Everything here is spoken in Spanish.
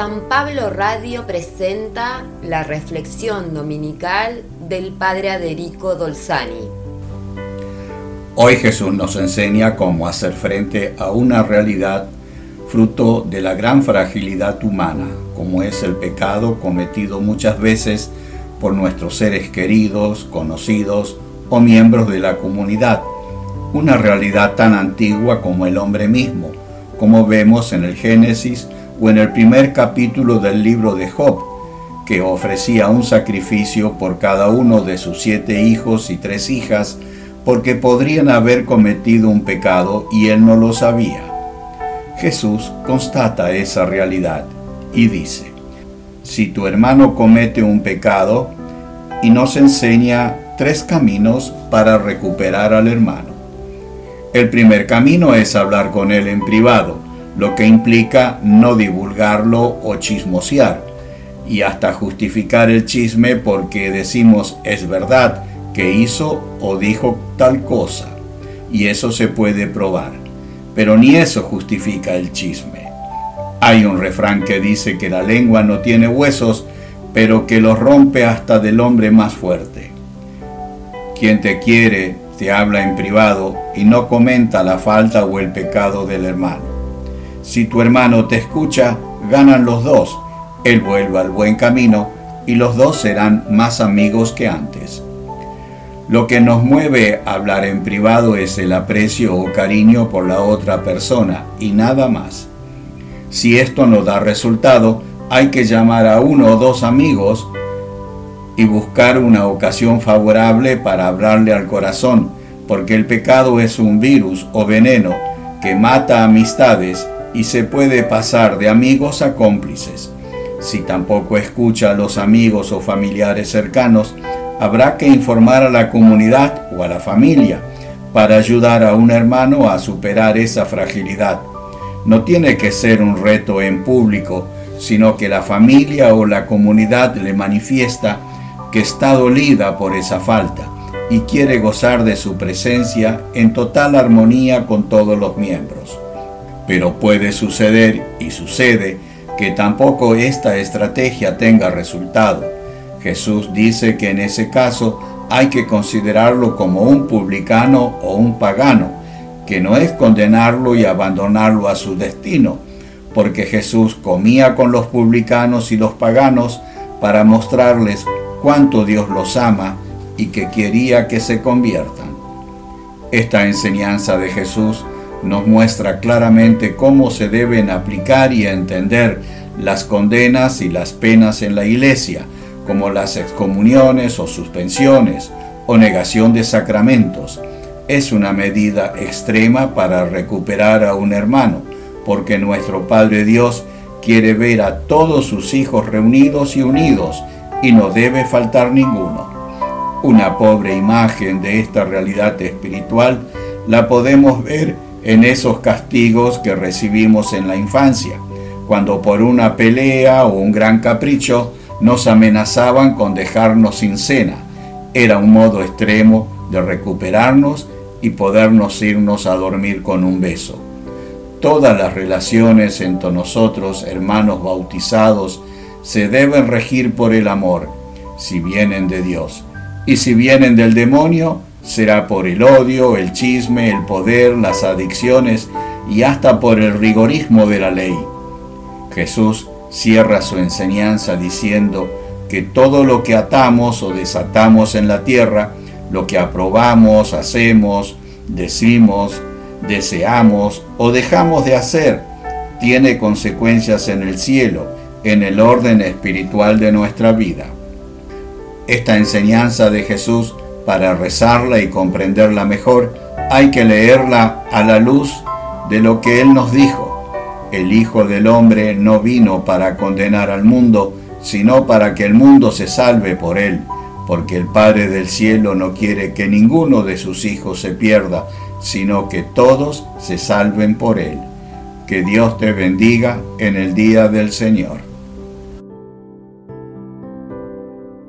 San Pablo Radio presenta la reflexión dominical del Padre Aderico Dolzani. Hoy Jesús nos enseña cómo hacer frente a una realidad fruto de la gran fragilidad humana, como es el pecado cometido muchas veces por nuestros seres queridos, conocidos o miembros de la comunidad, una realidad tan antigua como el hombre mismo, como vemos en el Génesis o en el primer capítulo del libro de Job, que ofrecía un sacrificio por cada uno de sus siete hijos y tres hijas, porque podrían haber cometido un pecado y él no lo sabía. Jesús constata esa realidad y dice, si tu hermano comete un pecado, y nos enseña tres caminos para recuperar al hermano. El primer camino es hablar con él en privado, lo que implica no divulgarlo o chismosear, y hasta justificar el chisme porque decimos es verdad que hizo o dijo tal cosa, y eso se puede probar. Pero ni eso justifica el chisme. Hay un refrán que dice que la lengua no tiene huesos, pero que los rompe hasta del hombre más fuerte. Quien te quiere te habla en privado y no comenta la falta o el pecado del hermano. Si tu hermano te escucha, ganan los dos. Él vuelve al buen camino y los dos serán más amigos que antes. Lo que nos mueve a hablar en privado es el aprecio o cariño por la otra persona y nada más. Si esto no da resultado, hay que llamar a uno o dos amigos y buscar una ocasión favorable para hablarle al corazón, porque el pecado es un virus o veneno que mata amistades y se puede pasar de amigos a cómplices. Si tampoco escucha a los amigos o familiares cercanos, habrá que informar a la comunidad o a la familia para ayudar a un hermano a superar esa fragilidad. No tiene que ser un reto en público, sino que la familia o la comunidad le manifiesta que está dolida por esa falta y quiere gozar de su presencia en total armonía con todos los miembros. Pero puede suceder, y sucede, que tampoco esta estrategia tenga resultado. Jesús dice que en ese caso hay que considerarlo como un publicano o un pagano, que no es condenarlo y abandonarlo a su destino, porque Jesús comía con los publicanos y los paganos para mostrarles cuánto Dios los ama y que quería que se conviertan. Esta enseñanza de Jesús nos muestra claramente cómo se deben aplicar y entender las condenas y las penas en la iglesia, como las excomuniones o suspensiones o negación de sacramentos. Es una medida extrema para recuperar a un hermano, porque nuestro Padre Dios quiere ver a todos sus hijos reunidos y unidos, y no debe faltar ninguno. Una pobre imagen de esta realidad espiritual la podemos ver en esos castigos que recibimos en la infancia, cuando por una pelea o un gran capricho nos amenazaban con dejarnos sin cena. Era un modo extremo de recuperarnos y podernos irnos a dormir con un beso. Todas las relaciones entre nosotros, hermanos bautizados, se deben regir por el amor, si vienen de Dios. Y si vienen del demonio, será por el odio, el chisme, el poder, las adicciones y hasta por el rigorismo de la ley. Jesús cierra su enseñanza diciendo que todo lo que atamos o desatamos en la tierra, lo que aprobamos, hacemos, decimos, deseamos o dejamos de hacer tiene consecuencias en el cielo, en el orden espiritual de nuestra vida. Esta enseñanza de Jesús, para rezarla y comprenderla mejor, hay que leerla a la luz de lo que Él nos dijo. El Hijo del Hombre no vino para condenar al mundo, sino para que el mundo se salve por Él, porque el Padre del cielo no quiere que ninguno de sus hijos se pierda, sino que todos se salven por Él. Que Dios te bendiga en el día del Señor.